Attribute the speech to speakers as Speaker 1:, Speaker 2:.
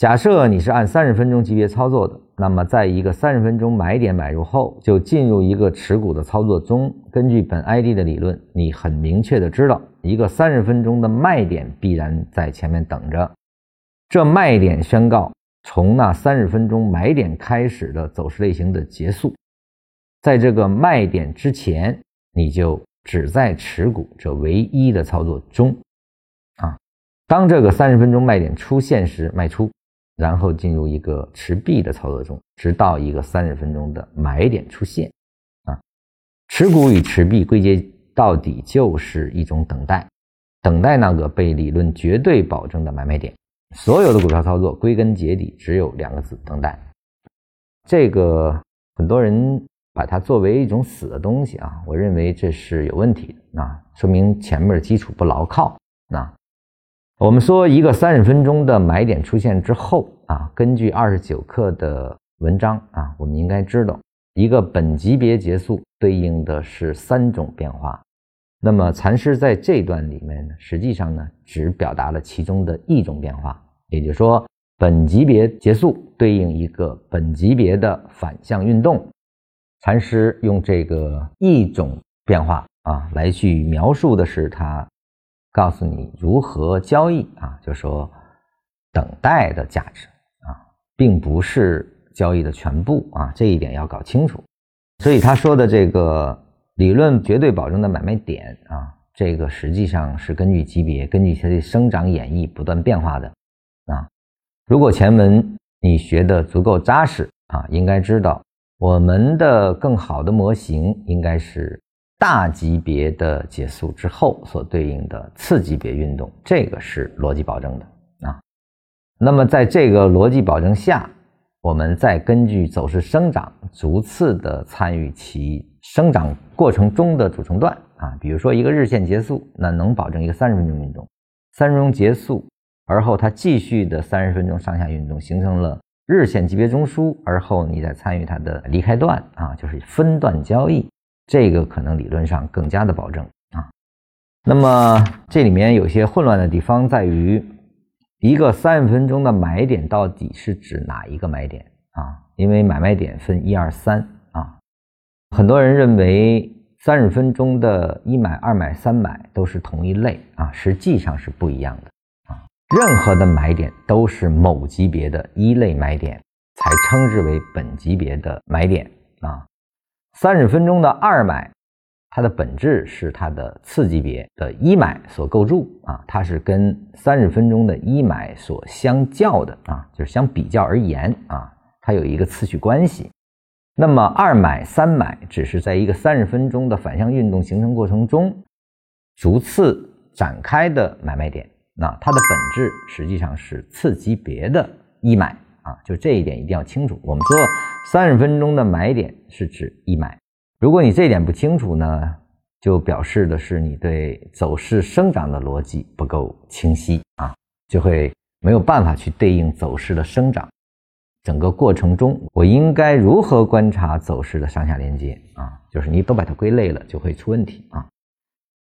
Speaker 1: 假设你是按三十分钟级别操作的，那么在一个三十分钟买点买入后，就进入一个持股的操作中。根据本 ID 的理论，你很明确的知道，一个三十分钟的卖点必然在前面等着。这卖点宣告从那三十分钟买点开始的走势类型的结束。在这个卖点之前，你就只在持股这唯一的操作中。啊，当这个三十分钟卖点出现时卖出。然后进入一个持币的操作中，直到一个三十分钟的买点出现。啊，持股与持币归结到底就是一种等待，等待那个被理论绝对保证的买卖点。所有的股票操作归根结底只有两个字：等待。这个很多人把它作为一种死的东西啊，我认为这是有问题的啊，说明前面的基础不牢靠。那。我们说，一个三十分钟的买点出现之后啊，根据二十九课的文章啊，我们应该知道，一个本级别结束对应的是三种变化。那么禅师在这段里面呢，实际上呢，只表达了其中的一种变化，也就是说，本级别结束对应一个本级别的反向运动。禅师用这个一种变化啊，来去描述的是他。告诉你如何交易啊，就说等待的价值啊，并不是交易的全部啊，这一点要搞清楚。所以他说的这个理论绝对保证的买卖点啊，这个实际上是根据级别、根据它的生长演绎不断变化的啊。如果前文你学的足够扎实啊，应该知道我们的更好的模型应该是。大级别的结束之后所对应的次级别运动，这个是逻辑保证的啊。那么在这个逻辑保证下，我们再根据走势生长，逐次的参与其生长过程中的组成段啊。比如说一个日线结束，那能保证一个三十分钟运动；三十分钟结束，而后它继续的三十分钟上下运动，形成了日线级别中枢，而后你再参与它的离开段啊，就是分段交易。这个可能理论上更加的保证啊，那么这里面有些混乱的地方在于，一个三十分钟的买点到底是指哪一个买点啊？因为买卖点分一二三啊，很多人认为三十分钟的一买、二买、三买都是同一类啊，实际上是不一样的啊。任何的买点都是某级别的一类买点，才称之为本级别的买点啊。三十分钟的二买，它的本质是它的次级别的一买所构筑啊，它是跟三十分钟的一买所相较的啊，就是相比较而言啊，它有一个次序关系。那么二买、三买只是在一个三十分钟的反向运动形成过程中逐次展开的买卖点，那它的本质实际上是次级别的一买。啊，就这一点一定要清楚。我们说三十分钟的买点是指一买，如果你这一点不清楚呢，就表示的是你对走势生长的逻辑不够清晰啊，就会没有办法去对应走势的生长。整个过程中，我应该如何观察走势的上下连接啊？就是你都把它归类了，就会出问题啊。